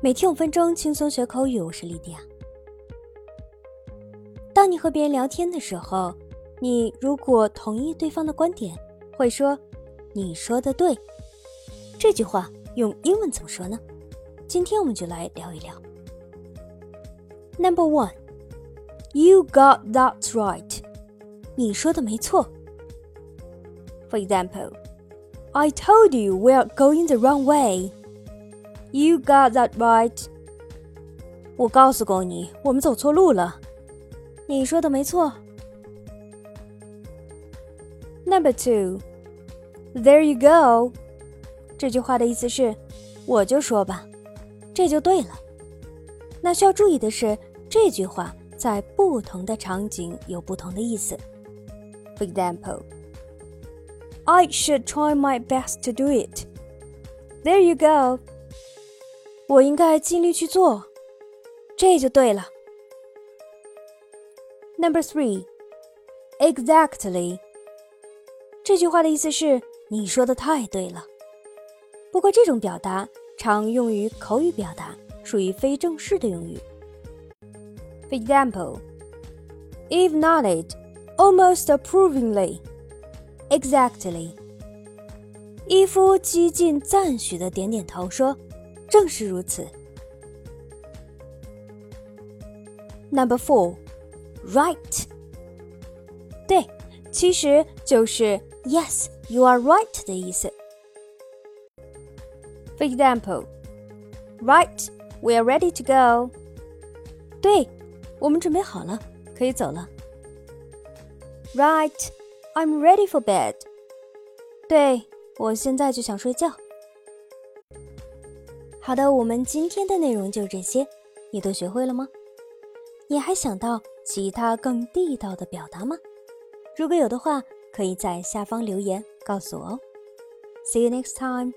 每天五分钟，轻松学口语。我是莉迪亚。当你和别人聊天的时候，你如果同意对方的观点，会说“你说的对”。这句话用英文怎么说呢？今天我们就来聊一聊。Number one, you got that right。你说的没错。For example, I told you we're going the wrong way. You got that right。我告诉过你，我们走错路了。你说的没错。Number two, there you go。这句话的意思是，我就说吧，这就对了。那需要注意的是，这句话在不同的场景有不同的意思。For example, I should try my best to do it. There you go. 我应该尽力去做，这就对了。Number three, exactly。这句话的意思是你说的太对了。不过这种表达常用于口语表达，属于非正式的用语。For example, Eve nodded almost approvingly. Exactly. 伊夫几近赞许的点点头说。正是如此。Number four, right。对，其实就是 Yes, you are right 的意思。For example, right, we are ready to go。对，我们准备好了，可以走了。Right, I'm ready for bed。对，我现在就想睡觉。 好的，我们今天的内容就这些，你都学会了吗？你还想到其他更地道的表达吗？如果有的话，可以在下方留言告诉我哦。See you next time.